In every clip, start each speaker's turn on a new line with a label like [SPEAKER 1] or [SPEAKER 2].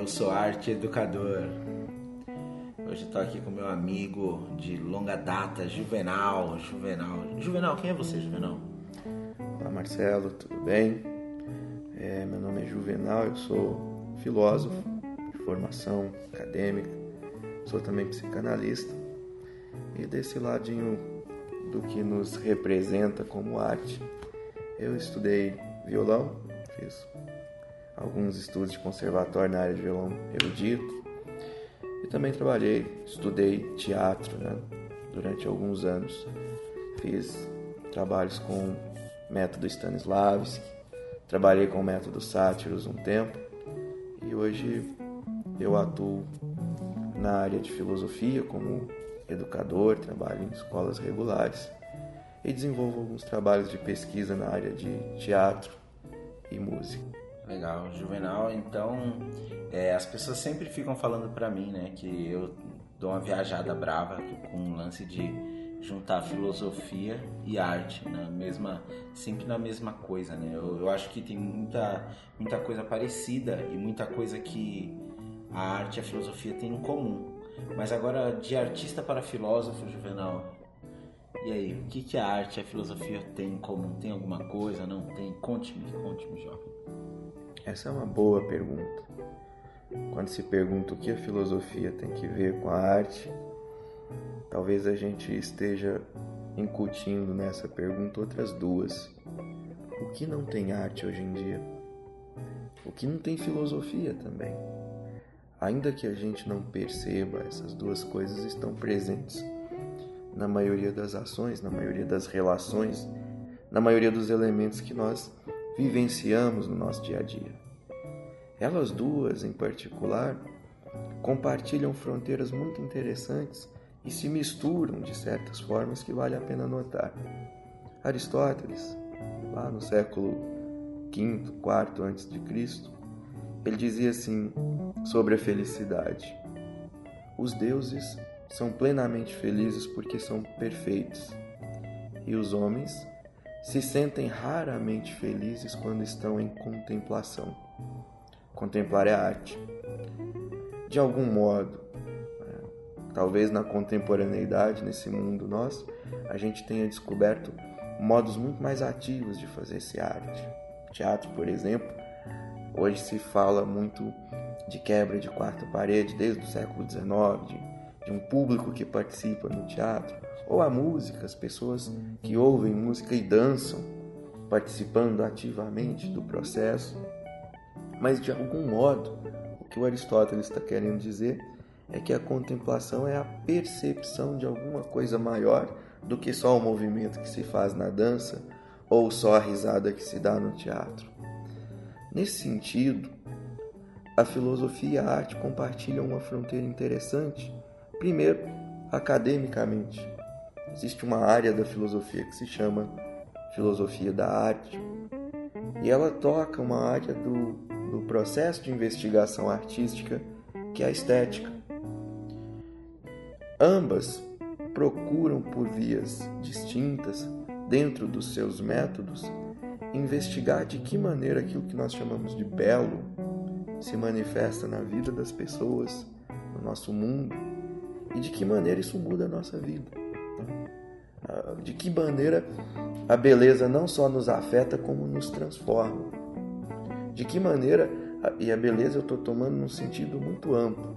[SPEAKER 1] eu sou arte educador. Hoje estou aqui com meu amigo de longa data, Juvenal. Juvenal, Juvenal, quem é você, Juvenal?
[SPEAKER 2] Olá, Marcelo, tudo bem? É, meu nome é Juvenal, eu sou filósofo de formação acadêmica, sou também psicanalista e desse ladinho do que nos representa como arte, eu estudei violão, fiz alguns estudos de conservatório na área de violão erudito e também trabalhei, estudei teatro né, durante alguns anos. Fiz trabalhos com método Stanislavski, trabalhei com o método Sátiros um tempo e hoje eu atuo na área de filosofia como educador, trabalho em escolas regulares e desenvolvo alguns trabalhos de pesquisa na área de teatro e música.
[SPEAKER 1] Legal, Juvenal. Então, é, as pessoas sempre ficam falando para mim, né, que eu dou uma viajada brava com um lance de juntar filosofia e arte na mesma, sempre na mesma coisa, né? Eu, eu acho que tem muita, muita coisa parecida e muita coisa que a arte e a filosofia têm em comum. Mas agora, de artista para filósofo, Juvenal, e aí, o que, que a arte e a filosofia têm em comum? Tem alguma coisa? Não tem? Conte-me, conte-me, jovem.
[SPEAKER 2] Essa é uma boa pergunta. Quando se pergunta o que a filosofia tem que ver com a arte, talvez a gente esteja incutindo nessa pergunta outras duas. O que não tem arte hoje em dia? O que não tem filosofia também? Ainda que a gente não perceba, essas duas coisas estão presentes na maioria das ações, na maioria das relações, na maioria dos elementos que nós vivenciamos no nosso dia a dia. Elas duas, em particular, compartilham fronteiras muito interessantes e se misturam de certas formas que vale a pena notar. Aristóteles, lá no século V, IV antes de Cristo, ele dizia assim sobre a felicidade: Os deuses são plenamente felizes porque são perfeitos, e os homens se sentem raramente felizes quando estão em contemplação. Contemplar é arte. De algum modo, é, talvez na contemporaneidade, nesse mundo nosso, a gente tenha descoberto modos muito mais ativos de fazer esse arte. Teatro, por exemplo, hoje se fala muito de quebra de quarta parede desde o século XIX, de de um público que participa no teatro, ou a música, as pessoas que ouvem música e dançam, participando ativamente do processo. Mas de algum modo, o que o Aristóteles está querendo dizer é que a contemplação é a percepção de alguma coisa maior do que só o movimento que se faz na dança ou só a risada que se dá no teatro. Nesse sentido, a filosofia e a arte compartilham uma fronteira interessante Primeiro, academicamente, existe uma área da filosofia que se chama filosofia da arte, e ela toca uma área do, do processo de investigação artística que é a estética. Ambas procuram, por vias distintas, dentro dos seus métodos, investigar de que maneira aquilo que nós chamamos de belo se manifesta na vida das pessoas, no nosso mundo e de que maneira isso muda a nossa vida. Ah, de que maneira a beleza não só nos afeta, como nos transforma. De que maneira, e a beleza eu estou tomando num sentido muito amplo.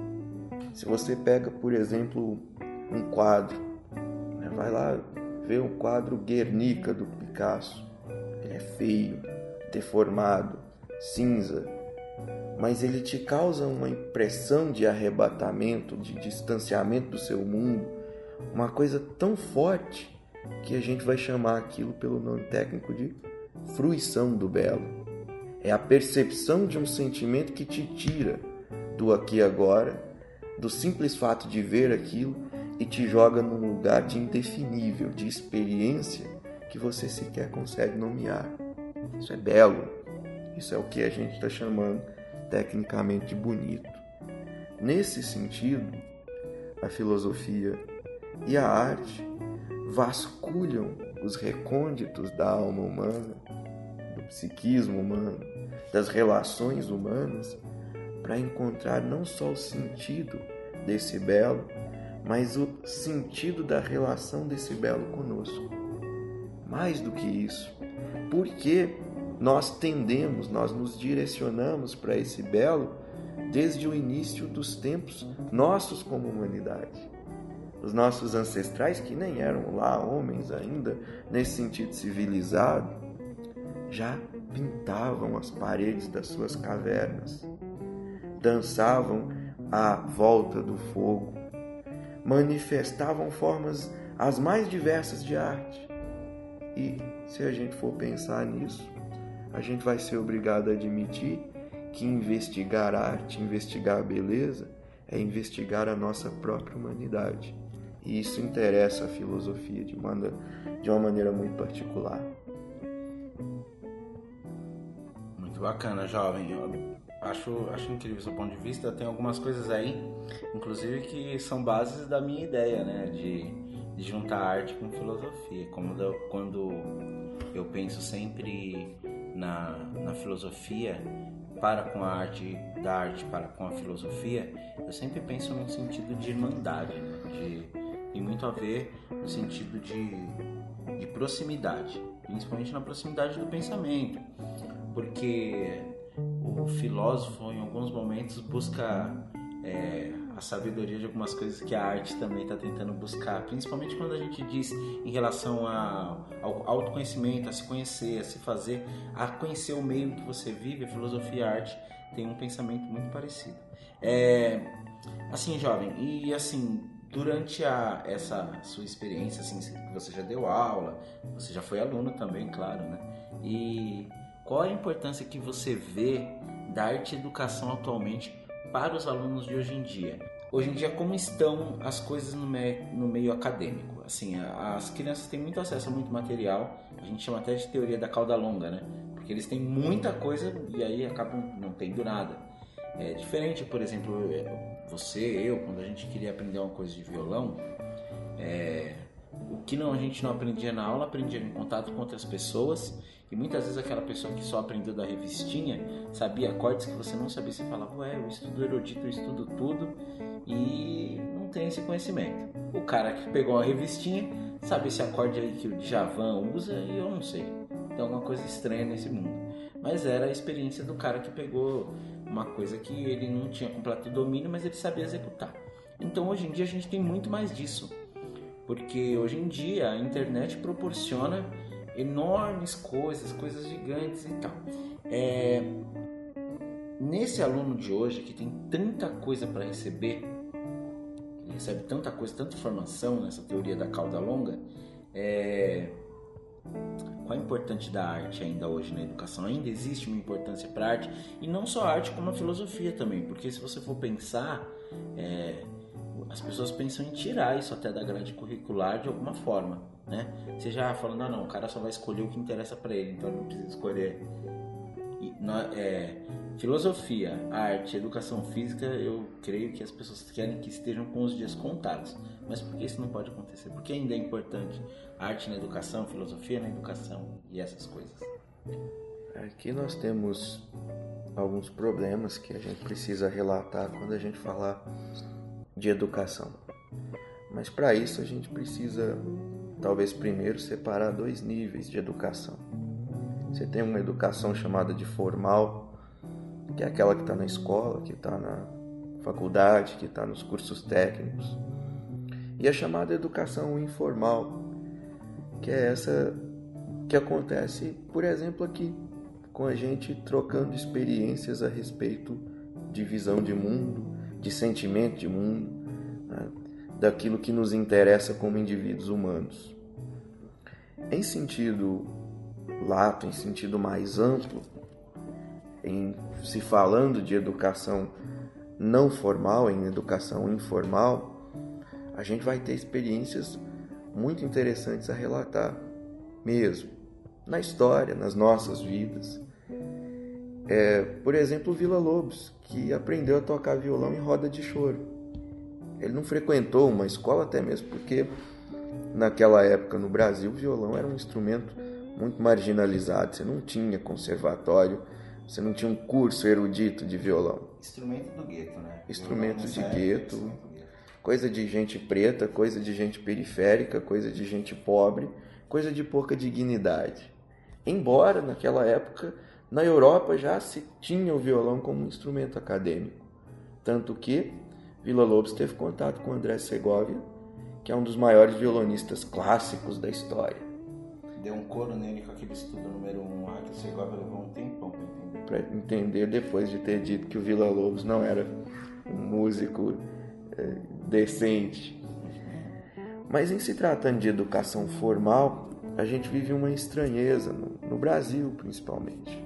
[SPEAKER 2] Se você pega, por exemplo, um quadro, né, vai lá ver um quadro Guernica do Picasso. Ele é feio, deformado, cinza, mas ele te causa uma impressão de arrebatamento, de distanciamento do seu mundo, uma coisa tão forte que a gente vai chamar aquilo pelo nome técnico de fruição do belo. É a percepção de um sentimento que te tira do aqui e agora, do simples fato de ver aquilo e te joga num lugar de indefinível, de experiência que você sequer consegue nomear. Isso é belo. Isso é o que a gente está chamando tecnicamente bonito. Nesse sentido, a filosofia e a arte vasculham os recônditos da alma humana, do psiquismo humano, das relações humanas, para encontrar não só o sentido desse belo, mas o sentido da relação desse belo conosco. Mais do que isso, porque nós tendemos, nós nos direcionamos para esse belo desde o início dos tempos nossos como humanidade. Os nossos ancestrais, que nem eram lá homens ainda, nesse sentido civilizado, já pintavam as paredes das suas cavernas, dançavam à volta do fogo, manifestavam formas as mais diversas de arte. E se a gente for pensar nisso, a gente vai ser obrigado a admitir que investigar arte, investigar a beleza, é investigar a nossa própria humanidade. E isso interessa a filosofia de uma, maneira muito particular.
[SPEAKER 1] Bacana, jovem. Eu acho, acho incrível seu ponto de vista. Tem algumas coisas aí, inclusive, que são bases da minha ideia, né? De, de juntar arte com filosofia. Como quando eu penso sempre na, na filosofia para com a arte, da arte para com a filosofia, eu sempre penso num sentido de irmandade, né? de tem muito a ver no sentido de, de proximidade, principalmente na proximidade do pensamento, porque o filósofo em alguns momentos busca é, a sabedoria de algumas coisas que a arte também está tentando buscar, principalmente quando a gente diz em relação a, ao autoconhecimento, a se conhecer, a se fazer, a conhecer o meio que você vive, a filosofia e a arte tem um pensamento muito parecido. É, assim, jovem, e assim, durante a, essa sua experiência, assim, você já deu aula, você já foi aluno também, claro, né? E qual a importância que você vê da arte e educação atualmente para os alunos de hoje em dia? Hoje em dia, como estão as coisas no meio, no meio acadêmico? Assim, as crianças têm muito acesso a muito material, a gente chama até de teoria da cauda longa, né? Porque eles têm muita coisa e aí acabam não tendo nada. É diferente, por exemplo, você, eu, quando a gente queria aprender uma coisa de violão, é, o que não, a gente não aprendia na aula, aprendia em contato com outras pessoas. E muitas vezes aquela pessoa que só aprendeu da revistinha sabia acordes que você não sabia. Você falava, ué, eu estudo erudito, eu estudo tudo e não tem esse conhecimento. O cara que pegou a revistinha sabe esse acorde aí que o Djavan usa e eu não sei. Então é uma coisa estranha nesse mundo. Mas era a experiência do cara que pegou uma coisa que ele não tinha completo domínio, mas ele sabia executar. Então hoje em dia a gente tem muito mais disso, porque hoje em dia a internet proporciona enormes coisas, coisas gigantes e tal. É... Nesse aluno de hoje que tem tanta coisa para receber, ele recebe tanta coisa, tanta informação nessa teoria da cauda longa, é qual a importância da arte ainda hoje na educação? Ainda existe uma importância para a arte e não só a arte como a filosofia também, porque se você for pensar, é, as pessoas pensam em tirar isso até da grade curricular de alguma forma, né? Você já falando, não, não, o cara só vai escolher o que interessa para ele, então ele não precisa escolher. E, é, filosofia, arte, educação física, eu creio que as pessoas querem que estejam com os dias contados. Mas por que isso não pode acontecer? Porque ainda é importante arte na educação, filosofia na educação e essas coisas.
[SPEAKER 2] Aqui nós temos alguns problemas que a gente precisa relatar quando a gente falar de educação. Mas para isso a gente precisa, talvez primeiro, separar dois níveis de educação. Você tem uma educação chamada de formal, que é aquela que está na escola, que está na faculdade, que está nos cursos técnicos e a chamada educação informal, que é essa que acontece, por exemplo, aqui, com a gente trocando experiências a respeito de visão de mundo, de sentimento de mundo, né? daquilo que nos interessa como indivíduos humanos. Em sentido lato, em sentido mais amplo, em se falando de educação não formal, em educação informal, a gente vai ter experiências muito interessantes a relatar, mesmo, na história, nas nossas vidas. É, por exemplo, Vila Lobos, que aprendeu a tocar violão em roda de choro. Ele não frequentou uma escola, até mesmo porque naquela época no Brasil o violão era um instrumento muito marginalizado. Você não tinha conservatório, você não tinha um curso erudito de violão.
[SPEAKER 1] Instrumento do gueto, né?
[SPEAKER 2] Instrumento de gueto, coisa de gente preta, coisa de gente periférica, coisa de gente pobre, coisa de pouca dignidade. Embora naquela época na Europa já se tinha o violão como um instrumento acadêmico, tanto que Vila Lobos teve contato com André Segovia, que é um dos maiores violonistas clássicos da história.
[SPEAKER 1] Deu um coro nele com aquele estudo número 1 um, lá, que o Segovia levou um tempão para entender.
[SPEAKER 2] Para entender depois de ter dito que o Vila Lobos não era um músico é, decente. Mas em se tratando de educação formal, a gente vive uma estranheza, no, no Brasil principalmente.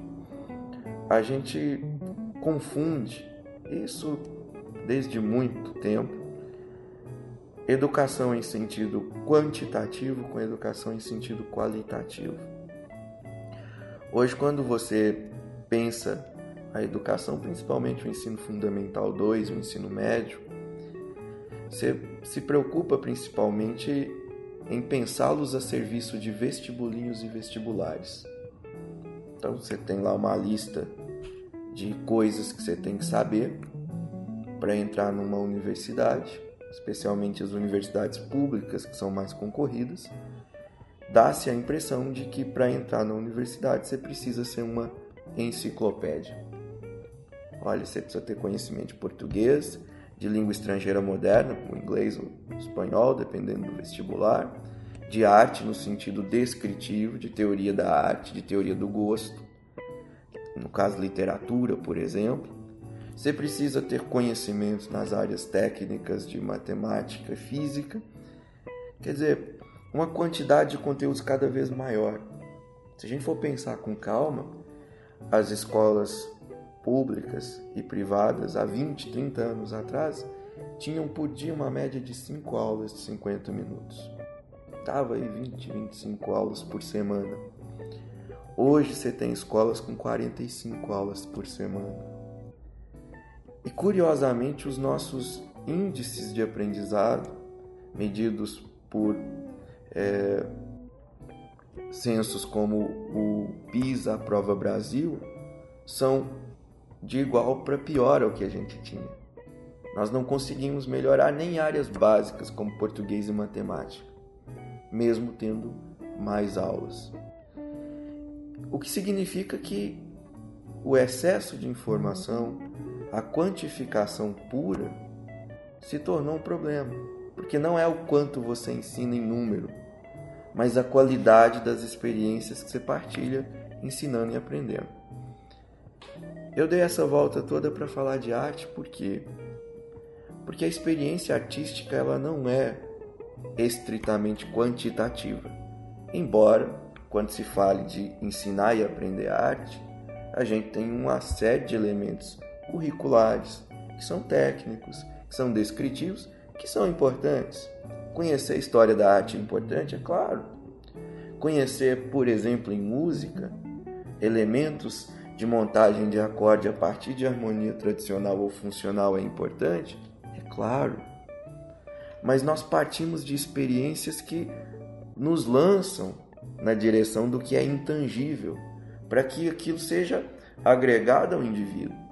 [SPEAKER 2] A gente confunde isso desde muito tempo educação em sentido quantitativo com educação em sentido qualitativo. Hoje, quando você pensa a educação, principalmente o ensino fundamental 2, o ensino médio, você se preocupa principalmente em pensá-los a serviço de vestibulinhos e vestibulares. Então você tem lá uma lista de coisas que você tem que saber para entrar numa universidade, especialmente as universidades públicas que são mais concorridas. Dá-se a impressão de que para entrar na universidade você precisa ser uma enciclopédia. Olha, você precisa ter conhecimento de português, de língua estrangeira moderna, o inglês ou espanhol, dependendo do vestibular, de arte no sentido descritivo, de teoria da arte, de teoria do gosto, no caso literatura, por exemplo. Você precisa ter conhecimentos nas áreas técnicas de matemática e física. Quer dizer, uma quantidade de conteúdos cada vez maior. Se a gente for pensar com calma, as escolas públicas e privadas há 20, 30 anos atrás tinham por dia uma média de 5 aulas de 50 minutos. Tava aí 20, 25 aulas por semana. Hoje você tem escolas com 45 aulas por semana. E curiosamente, os nossos índices de aprendizado, medidos por é, censos como o PISA, Prova Brasil, são de igual para pior ao que a gente tinha. Nós não conseguimos melhorar nem áreas básicas como português e matemática, mesmo tendo mais aulas. O que significa que o excesso de informação, a quantificação pura, se tornou um problema, porque não é o quanto você ensina em número, mas a qualidade das experiências que você partilha ensinando e aprendendo. Eu dei essa volta toda para falar de arte porque porque a experiência artística ela não é estritamente quantitativa. Embora quando se fale de ensinar e aprender arte, a gente tem uma série de elementos curriculares que são técnicos, que são descritivos, que são importantes. Conhecer a história da arte é importante, é claro. Conhecer, por exemplo, em música, elementos de montagem de acorde a partir de harmonia tradicional ou funcional é importante? É claro. Mas nós partimos de experiências que nos lançam na direção do que é intangível, para que aquilo seja agregado ao indivíduo.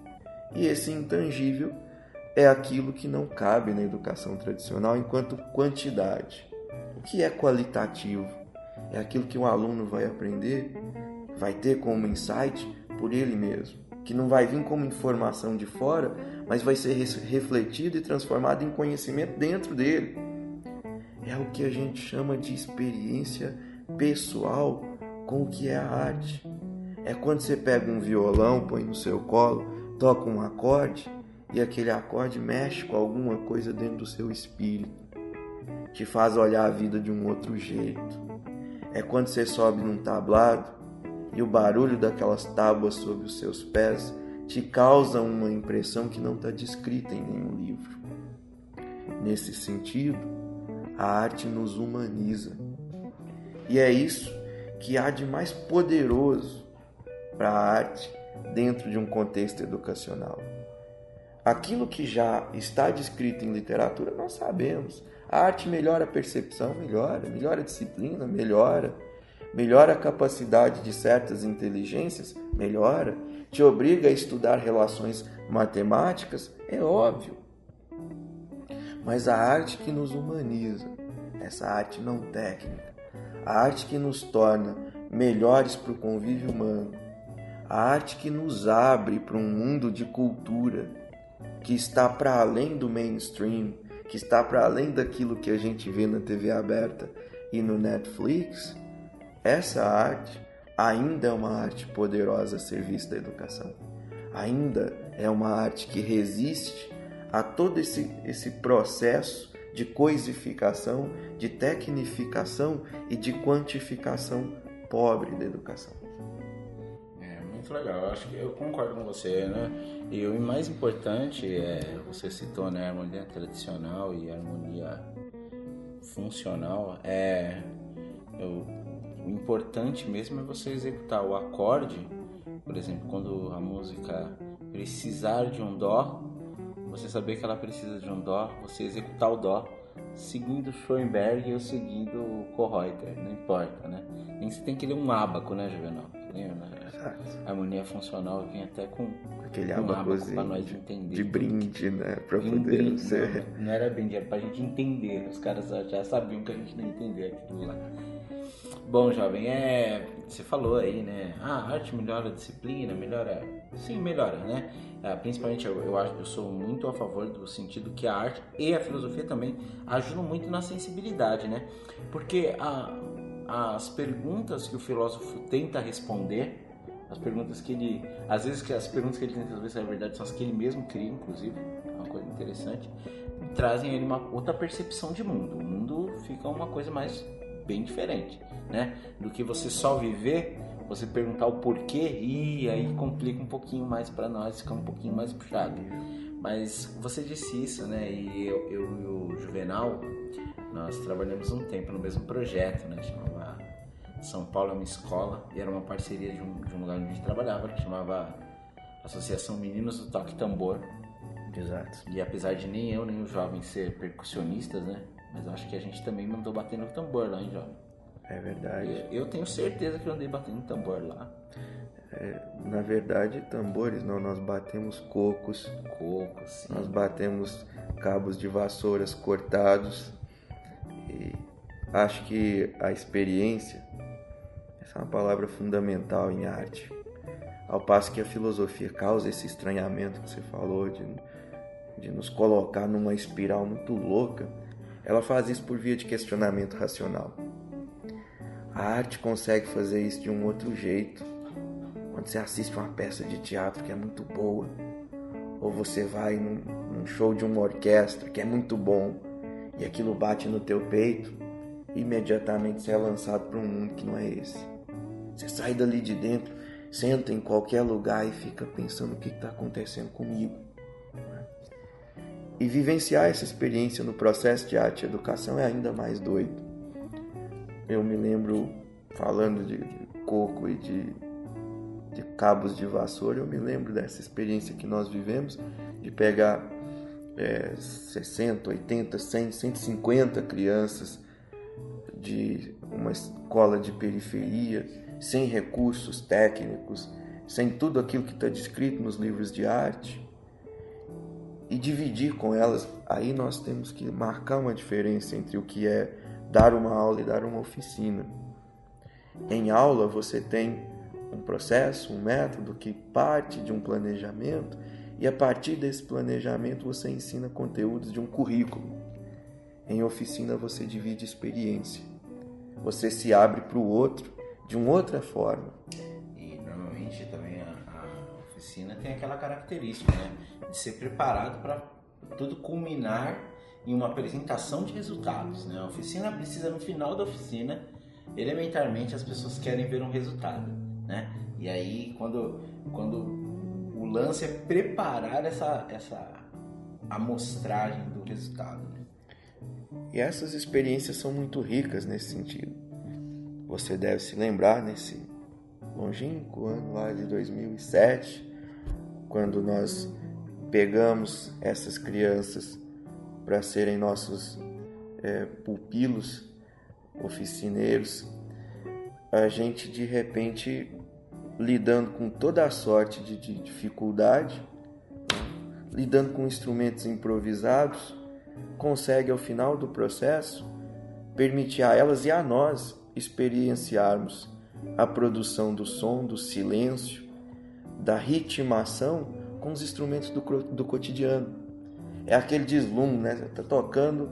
[SPEAKER 2] E esse intangível é aquilo que não cabe na educação tradicional enquanto quantidade. O que é qualitativo? É aquilo que um aluno vai aprender, vai ter como insight por ele mesmo, que não vai vir como informação de fora, mas vai ser refletido e transformado em conhecimento dentro dele. É o que a gente chama de experiência pessoal com o que é a arte. É quando você pega um violão, põe no seu colo, toca um acorde e aquele acorde mexe com alguma coisa dentro do seu espírito, te faz olhar a vida de um outro jeito. É quando você sobe num tablado e o barulho daquelas tábuas sob os seus pés te causa uma impressão que não está descrita em nenhum livro. Nesse sentido, a arte nos humaniza. E é isso que há de mais poderoso para a arte dentro de um contexto educacional. Aquilo que já está descrito em literatura, nós sabemos. A arte melhora a percepção, melhora, melhora a disciplina, melhora Melhora a capacidade de certas inteligências? Melhora. Te obriga a estudar relações matemáticas? É óbvio. Mas a arte que nos humaniza, essa arte não técnica, a arte que nos torna melhores para o convívio humano, a arte que nos abre para um mundo de cultura que está para além do mainstream, que está para além daquilo que a gente vê na TV aberta e no Netflix, essa arte ainda é uma arte poderosa a serviço da educação. Ainda é uma arte que resiste a todo esse, esse processo de coisificação, de tecnificação e de quantificação pobre da educação.
[SPEAKER 1] Muito legal, eu acho que eu concordo com você, né? E o mais importante é, você citou, né, a harmonia tradicional e a harmonia funcional, é eu, o importante mesmo é você executar o acorde, por exemplo, quando a música precisar de um dó, você saber que ela precisa de um dó, você executar o dó seguindo Schoenberg ou seguindo Kohreuter, não importa, né? Você tem que ler um ábaco, né, Juvenal? Lembra? A harmonia funcional vem até com
[SPEAKER 2] aquele
[SPEAKER 1] um para nós entender.
[SPEAKER 2] De brinde, né?
[SPEAKER 1] Um
[SPEAKER 2] poder
[SPEAKER 1] brinde,
[SPEAKER 2] ser.
[SPEAKER 1] Não, não era brinde, era pra gente entender. Os caras já sabiam que a gente não entendia aquilo lá. Bom, jovem, é. Você falou aí, né? Ah, a arte melhora a disciplina, melhora. Sim, melhora, né? É, principalmente eu, eu acho eu sou muito a favor do sentido que a arte e a filosofia também ajudam muito na sensibilidade, né? Porque a, as perguntas que o filósofo tenta responder, as perguntas que ele. Às vezes que as perguntas que ele tenta resolver, na verdade, são as que ele mesmo cria, inclusive, é uma coisa interessante, trazem ele uma outra percepção de mundo. O mundo fica uma coisa mais bem diferente, né? Do que você só viver, você perguntar o porquê e aí complica um pouquinho mais para nós, fica um pouquinho mais puxado. Mas você disse isso, né? E eu, eu e o Juvenal, nós trabalhamos um tempo no mesmo projeto, né? Chamava São Paulo é uma escola e era uma parceria de um, de um lugar onde a gente trabalhava que chamava Associação Meninos do Toque Tambor.
[SPEAKER 2] Exato.
[SPEAKER 1] E apesar de nem eu nem o jovem ser percussionistas, né? Mas acho que a gente também mandou bater no tambor lá, hein, jovem?
[SPEAKER 2] É verdade.
[SPEAKER 1] Eu tenho certeza que eu andei batendo tambor lá.
[SPEAKER 2] É, na verdade, tambores não, nós batemos cocos.
[SPEAKER 1] Cocos, sim.
[SPEAKER 2] Nós batemos cabos de vassouras cortados. E acho que a experiência, é uma palavra fundamental em arte. Ao passo que a filosofia causa esse estranhamento que você falou, de, de nos colocar numa espiral muito louca, ela faz isso por via de questionamento racional. A arte consegue fazer isso de um outro jeito. Quando você assiste uma peça de teatro que é muito boa, ou você vai num, num show de uma orquestra que é muito bom e aquilo bate no teu peito, imediatamente você é lançado para um mundo que não é esse. Você sai dali de dentro, senta em qualquer lugar e fica pensando o que está acontecendo comigo. E vivenciar essa experiência no processo de arte e educação é ainda mais doido. Eu me lembro, falando de, de coco e de, de cabos de vassoura, eu me lembro dessa experiência que nós vivemos de pegar é, 60, 80, 100, 150 crianças de uma escola de periferia, sem recursos técnicos, sem tudo aquilo que está descrito nos livros de arte, e dividir com elas. Aí nós temos que marcar uma diferença entre o que é dar uma aula e dar uma oficina. Em aula você tem um processo, um método que parte de um planejamento e a partir desse planejamento você ensina conteúdos de um currículo. Em oficina você divide experiência. Você se abre para o outro de uma outra forma.
[SPEAKER 1] E normalmente também a, a oficina tem aquela característica, né? De ser preparado para tudo culminar em uma apresentação de resultados. Né? A oficina precisa, no final da oficina, elementarmente as pessoas querem ver um resultado. Né? E aí, quando, quando o lance é preparar essa, essa amostragem do resultado. Né?
[SPEAKER 2] E essas experiências são muito ricas nesse sentido. Você deve se lembrar nesse longínquo ano lá de 2007, quando nós pegamos essas crianças para serem nossos é, pupilos, oficineiros, a gente de repente lidando com toda a sorte de, de dificuldade, lidando com instrumentos improvisados, consegue ao final do processo permitir a elas e a nós experienciarmos a produção do som, do silêncio, da ritmação com os instrumentos do, do cotidiano. É aquele deslumbre, né? Está tocando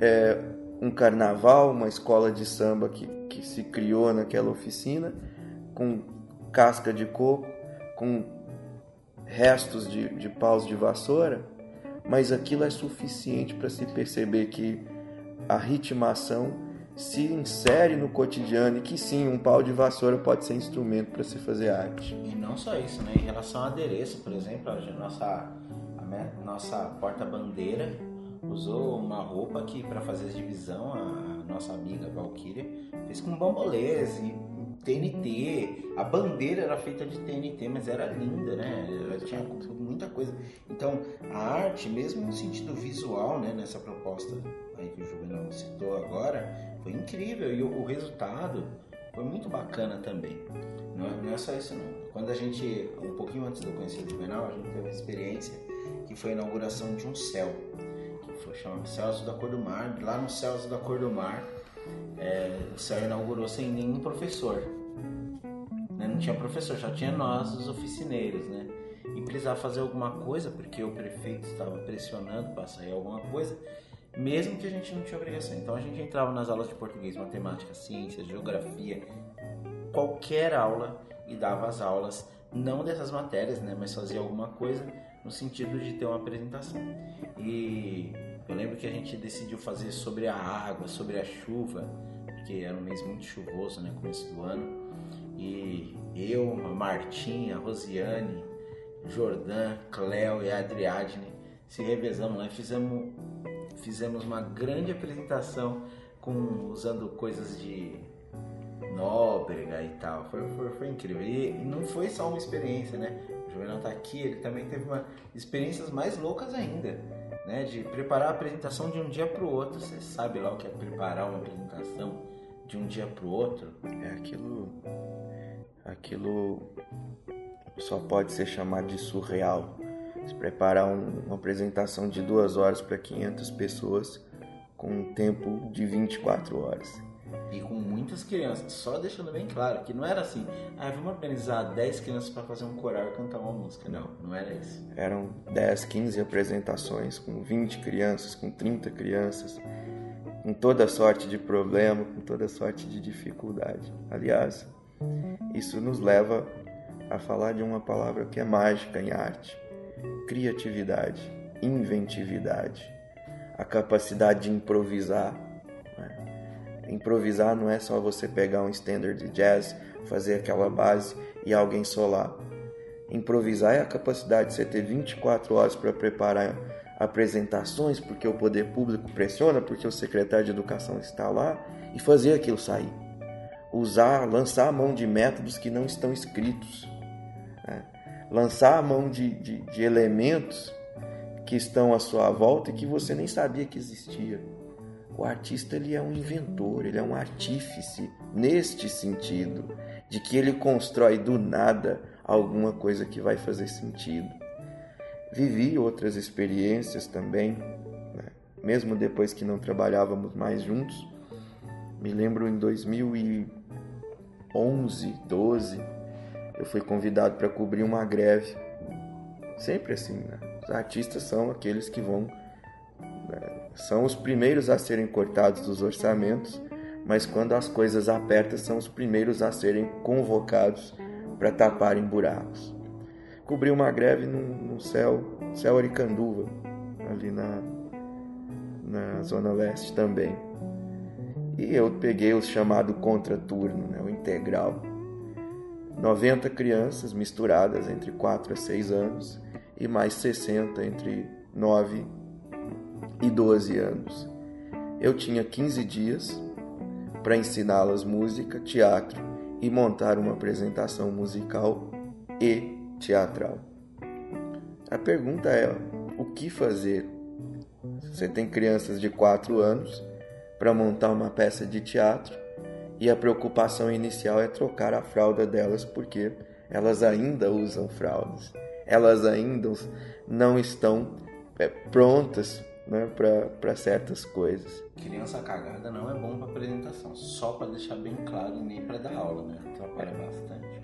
[SPEAKER 2] é, um carnaval, uma escola de samba que, que se criou naquela oficina, com casca de coco, com restos de, de paus de vassoura, mas aquilo é suficiente para se perceber que a ritmação se insere no cotidiano e que sim, um pau de vassoura pode ser instrumento para se fazer arte.
[SPEAKER 1] E não só isso, né? Em relação ao adereço, por exemplo, a nossa, a nossa porta-bandeira usou uma roupa que para fazer divisão, a nossa amiga Valkyria fez com bambolês e TNT. A bandeira era feita de TNT, mas era linda, né? Ela tinha muita coisa. Então, a arte, mesmo no sentido visual, né, nessa proposta aí que o Juvenal citou agora, foi incrível e o, o resultado foi muito bacana também. Não é, não é, só isso não. Quando a gente, um pouquinho antes do conhecer o a gente teve uma experiência que foi a inauguração de um céu, que foi chamado Azul da Cor do Mar. Lá no Azul da Cor do Mar, é, o céu inaugurou sem nenhum professor. Né? Não tinha professor, só tinha nós, os oficineiros, né? E precisava fazer alguma coisa, porque o prefeito estava pressionando para sair alguma coisa mesmo que a gente não tinha obrigação. Então a gente entrava nas aulas de português, matemática, ciências, geografia, qualquer aula e dava as aulas, não dessas matérias, né, mas fazia alguma coisa no sentido de ter uma apresentação. E eu lembro que a gente decidiu fazer sobre a água, sobre a chuva, porque era um mês muito chuvoso, né, começo do ano. E eu, a Martinha, a Rosiane, Jordan, Cléo e a Adriadne se revezamos lá e fizemos fizemos uma grande apresentação com usando coisas de Nóbrega e tal. Foi, foi, foi incrível. E, e, não foi só uma experiência, né? O Juvenal tá aqui, ele também teve uma experiências mais loucas ainda, né? De preparar a apresentação de um dia para o outro. Você sabe lá o que é preparar uma apresentação de um dia para o outro?
[SPEAKER 2] É aquilo. Aquilo só pode ser chamado de surreal se preparar um, uma apresentação de duas horas para 500 pessoas com um tempo de 24 horas.
[SPEAKER 1] E com muitas crianças, só deixando bem claro que não era assim, ah, vamos organizar 10 crianças para fazer um coral e cantar uma música. Não, não era isso.
[SPEAKER 2] Eram 10, 15 apresentações com 20 crianças, com 30 crianças, com toda sorte de problema, com toda sorte de dificuldade. Aliás, isso nos leva a falar de uma palavra que é mágica em arte, criatividade, inventividade, a capacidade de improvisar. Né? Improvisar não é só você pegar um standard de jazz, fazer aquela base e alguém solar. Improvisar é a capacidade de você ter 24 horas para preparar apresentações, porque o poder público pressiona, porque o secretário de educação está lá, e fazer aquilo sair. Usar, lançar a mão de métodos que não estão escritos. Né? Lançar a mão de, de, de elementos que estão à sua volta e que você nem sabia que existia. O artista ele é um inventor, ele é um artífice neste sentido, de que ele constrói do nada alguma coisa que vai fazer sentido. Vivi outras experiências também, né? mesmo depois que não trabalhávamos mais juntos. Me lembro em 2011, 12, eu fui convidado para cobrir uma greve. Sempre assim, né? Os artistas são aqueles que vão. Né? São os primeiros a serem cortados dos orçamentos, mas quando as coisas apertam, são os primeiros a serem convocados para taparem buracos. Cobri uma greve no, no céu, céu Aricanduva, ali na, na Zona Leste também. E eu peguei o chamado contraturno, né, o integral 90 crianças misturadas entre 4 a 6 anos e mais 60 entre 9 e 12 anos. Eu tinha 15 dias para ensiná-las música, teatro e montar uma apresentação musical e teatral. A pergunta é: o que fazer? Você tem crianças de 4 anos para montar uma peça de teatro e a preocupação inicial é trocar a fralda delas porque elas ainda usam fraldas, elas ainda não estão é, prontas né, para certas coisas.
[SPEAKER 1] Criança cagada não é bom para apresentação, só para deixar bem claro e nem para dar aula, né? Atrapalha bastante.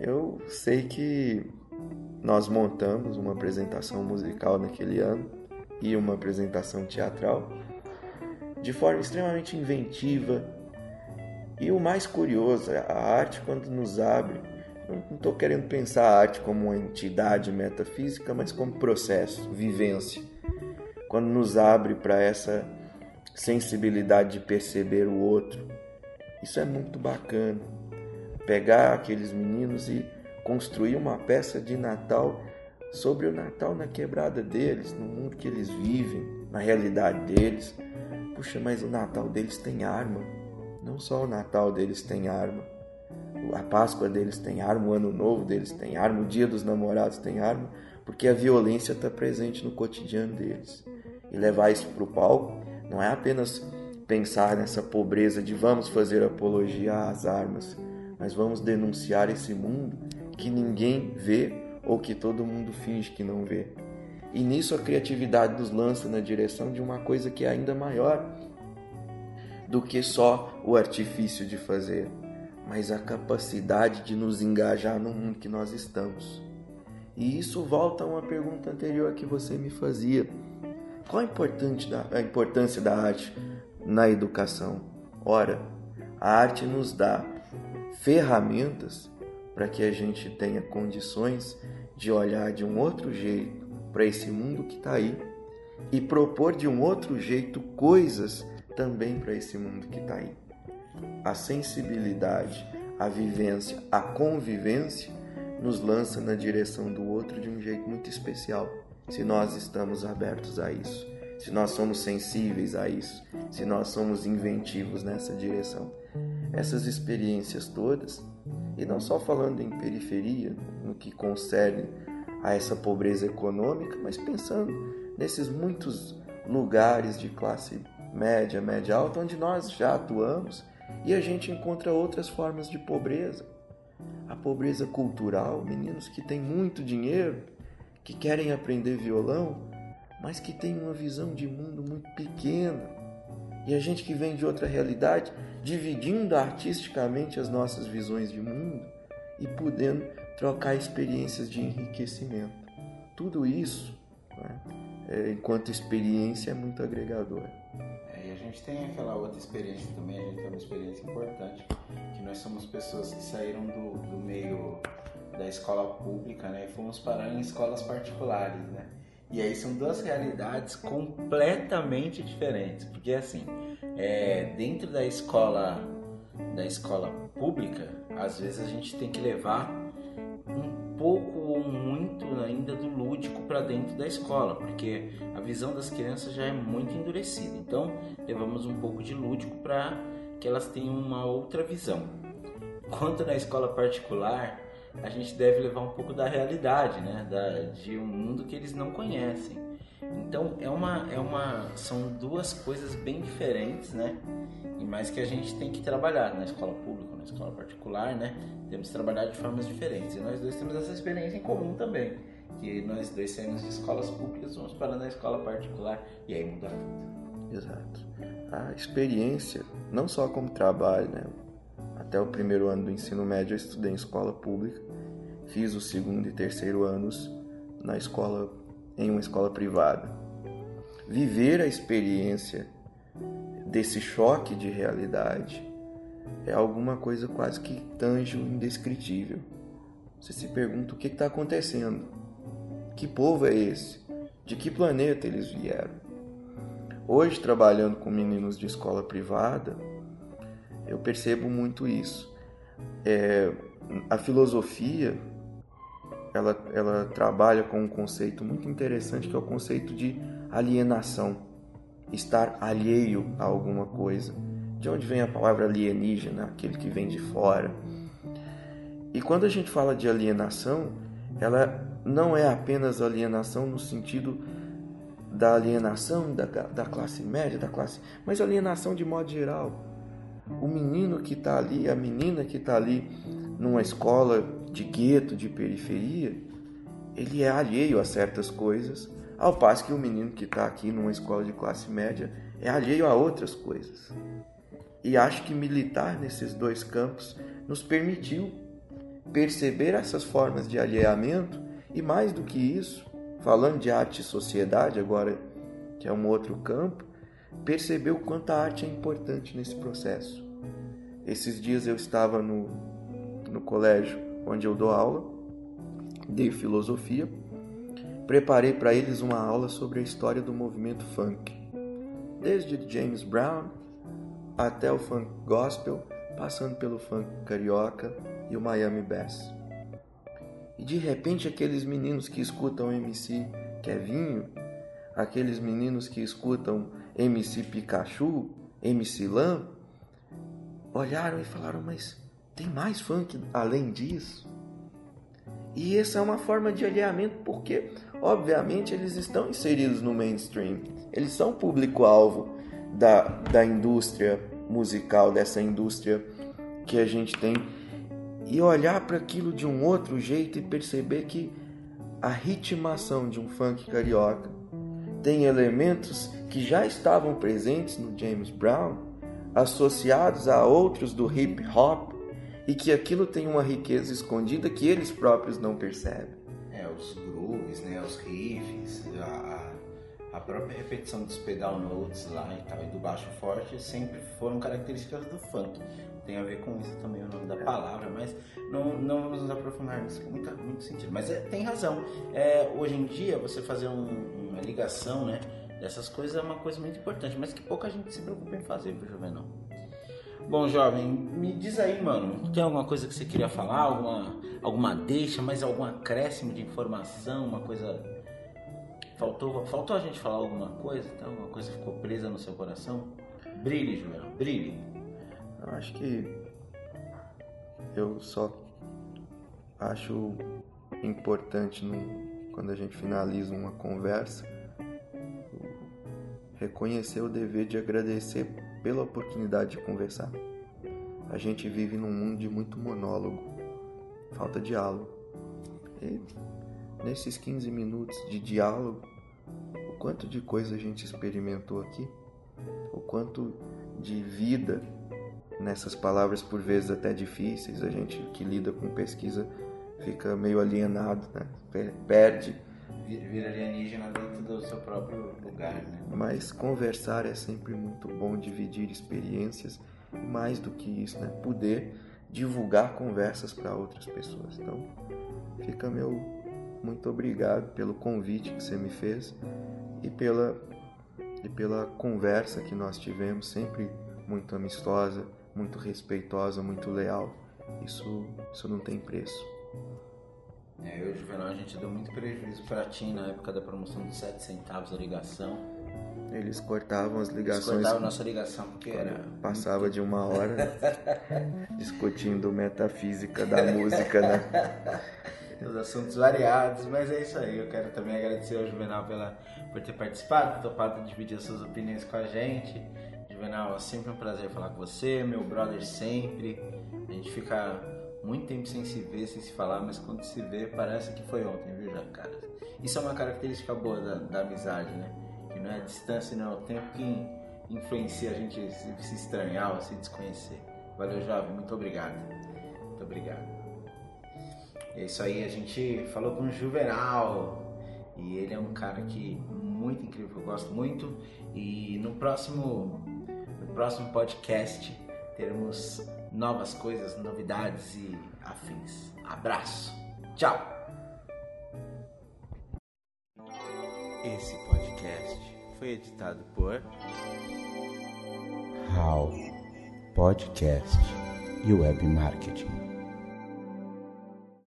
[SPEAKER 2] Eu sei que nós montamos uma apresentação musical naquele ano e uma apresentação teatral de forma extremamente inventiva. E o mais curioso, é a arte quando nos abre, não estou querendo pensar a arte como uma entidade metafísica, mas como processo, vivência. Quando nos abre para essa sensibilidade de perceber o outro, isso é muito bacana. Pegar aqueles meninos e construir uma peça de Natal sobre o Natal na quebrada deles, no mundo que eles vivem, na realidade deles. Puxa, mas o Natal deles tem arma. Não só o Natal deles tem arma. A Páscoa deles tem arma, o Ano Novo deles tem arma, o Dia dos Namorados tem arma, porque a violência está presente no cotidiano deles. E levar isso para o palco não é apenas pensar nessa pobreza de vamos fazer apologia às armas, mas vamos denunciar esse mundo que ninguém vê ou que todo mundo finge que não vê. E nisso a criatividade nos lança na direção de uma coisa que é ainda maior do que só o artifício de fazer, mas a capacidade de nos engajar no mundo que nós estamos. E isso volta a uma pergunta anterior que você me fazia. Qual a importância da arte na educação? Ora, a arte nos dá ferramentas para que a gente tenha condições de olhar de um outro jeito para esse mundo que está aí e propor de um outro jeito coisas também para esse mundo que está aí. A sensibilidade, a vivência, a convivência nos lança na direção do outro de um jeito muito especial, se nós estamos abertos a isso, se nós somos sensíveis a isso, se nós somos inventivos nessa direção. Essas experiências todas e não só falando em periferia, no que concerne a essa pobreza econômica, mas pensando nesses muitos lugares de classe média, média alta, onde nós já atuamos e a gente encontra outras formas de pobreza. A pobreza cultural, meninos que têm muito dinheiro, que querem aprender violão, mas que têm uma visão de mundo muito pequena. E a gente que vem de outra realidade dividindo artisticamente as nossas visões de mundo e podendo trocar experiências de enriquecimento. Tudo isso, né, é, enquanto experiência, é muito agregador.
[SPEAKER 1] Gente tem aquela outra experiência também, a gente tem uma experiência importante, que nós somos pessoas que saíram do, do meio da escola pública né, e fomos parar em escolas particulares. Né? E aí são duas realidades completamente diferentes, porque assim, é, dentro da escola da escola pública, às vezes a gente tem que levar pouco ou muito ainda do lúdico para dentro da escola, porque a visão das crianças já é muito endurecida. Então, levamos um pouco de lúdico para que elas tenham uma outra visão. Quanto na escola particular, a gente deve levar um pouco da realidade, né? Da, de um mundo que eles não conhecem. Então é uma, é uma, são duas coisas bem diferentes, né? E mais que a gente tem que trabalhar na escola pública, escola particular, né? Temos que trabalhar de formas diferentes. E nós dois temos essa experiência em comum também, que nós dois saímos de escolas públicas, vamos para na escola particular e aí muda tudo.
[SPEAKER 2] Exato. A experiência, não só como trabalho, né? Até o primeiro ano do ensino médio eu estudei em escola pública, fiz o segundo e terceiro anos na escola em uma escola privada. Viver a experiência desse choque de realidade é alguma coisa quase que tanjo, indescritível. Você se pergunta o que está acontecendo? Que povo é esse? De que planeta eles vieram? Hoje, trabalhando com meninos de escola privada, eu percebo muito isso. É, a filosofia ela, ela trabalha com um conceito muito interessante que é o conceito de alienação, estar alheio a alguma coisa. De onde vem a palavra alienígena, aquele que vem de fora. E quando a gente fala de alienação, ela não é apenas alienação no sentido da alienação da, da classe média, da classe, mas alienação de modo geral. o menino que está ali, a menina que está ali numa escola de gueto, de periferia, ele é alheio a certas coisas, ao passo que o menino que está aqui numa escola de classe média é alheio a outras coisas. E acho que militar nesses dois campos nos permitiu perceber essas formas de alheamento e mais do que isso, falando de arte e sociedade agora, que é um outro campo, perceber o quanto a arte é importante nesse processo. Esses dias eu estava no, no colégio onde eu dou aula, de filosofia, preparei para eles uma aula sobre a história do movimento funk, desde James Brown até o funk gospel, passando pelo funk carioca e o Miami Bass. E de repente aqueles meninos que escutam MC Kevinho, aqueles meninos que escutam MC Pikachu, MC Lam, olharam e falaram: Mas tem mais funk além disso? E essa é uma forma de alinhamento porque, obviamente, eles estão inseridos no mainstream. Eles são público-alvo da, da indústria musical, dessa indústria que a gente tem. E olhar para aquilo de um outro jeito e perceber que a ritmação de um funk carioca tem elementos que já estavam presentes no James Brown, associados a outros do hip hop, e que aquilo tem uma riqueza escondida que eles próprios não percebem.
[SPEAKER 1] É, os grooves, né, os riffs, a, a própria repetição dos pedal notes lá e tal, e do baixo forte sempre foram características do funk. Tem a ver com isso também o nome da palavra, mas não, não vamos nos aprofundar nisso com muito, muito sentido. Mas é, tem razão. É, hoje em dia, você fazer um, uma ligação né, dessas coisas é uma coisa muito importante, mas que pouca gente se preocupa em fazer, viu, Juvenal? Bom, jovem, me diz aí, mano, tem alguma coisa que você queria falar? Alguma, alguma deixa, mais algum acréscimo de informação, uma coisa. Faltou, faltou a gente falar alguma coisa? Tem alguma coisa que ficou presa no seu coração? Brilhe, Joel, brilhe.
[SPEAKER 2] Eu acho que eu só acho importante no, quando a gente finaliza uma conversa reconhecer o dever de agradecer pela oportunidade de conversar. A gente vive num mundo de muito monólogo, falta diálogo. E nesses 15 minutos de diálogo, o quanto de coisa a gente experimentou aqui, o quanto de vida nessas palavras por vezes até difíceis, a gente que lida com pesquisa fica meio alienado, né? perde
[SPEAKER 1] vira alienígena dentro do seu próprio lugar, né?
[SPEAKER 2] Mas conversar é sempre muito bom, dividir experiências e mais do que isso, né? Poder divulgar conversas para outras pessoas. Então, fica meu muito obrigado pelo convite que você me fez e pela e pela conversa que nós tivemos, sempre muito amistosa, muito respeitosa, muito leal. Isso isso não tem preço.
[SPEAKER 1] É, eu e o Juvenal a gente deu muito prejuízo para ti na época da promoção de 7 centavos a ligação.
[SPEAKER 2] Eles cortavam as ligações.
[SPEAKER 1] Eles cortavam nossa ligação porque era.
[SPEAKER 2] Passava muito... de uma hora discutindo metafísica da música, né?
[SPEAKER 1] Os assuntos variados, mas é isso aí. Eu quero também agradecer ao Juvenal pela, por ter participado, topado dividir as suas opiniões com a gente. Juvenal, é sempre um prazer falar com você, meu brother sempre. A gente fica muito tempo sem se ver, sem se falar, mas quando se vê, parece que foi ontem, viu, já, cara? Isso é uma característica boa da, da amizade, né? Que não é a distância, não é o tempo que influencia a gente se, se estranhar ou se desconhecer. Valeu, jovem, muito obrigado. Muito obrigado. É isso aí, a gente falou com o Juvenal. E ele é um cara que muito incrível, eu gosto muito. E no próximo, no próximo podcast teremos novas coisas, novidades e afins. Abraço. Tchau. Esse podcast foi editado por How Podcast e Web Marketing.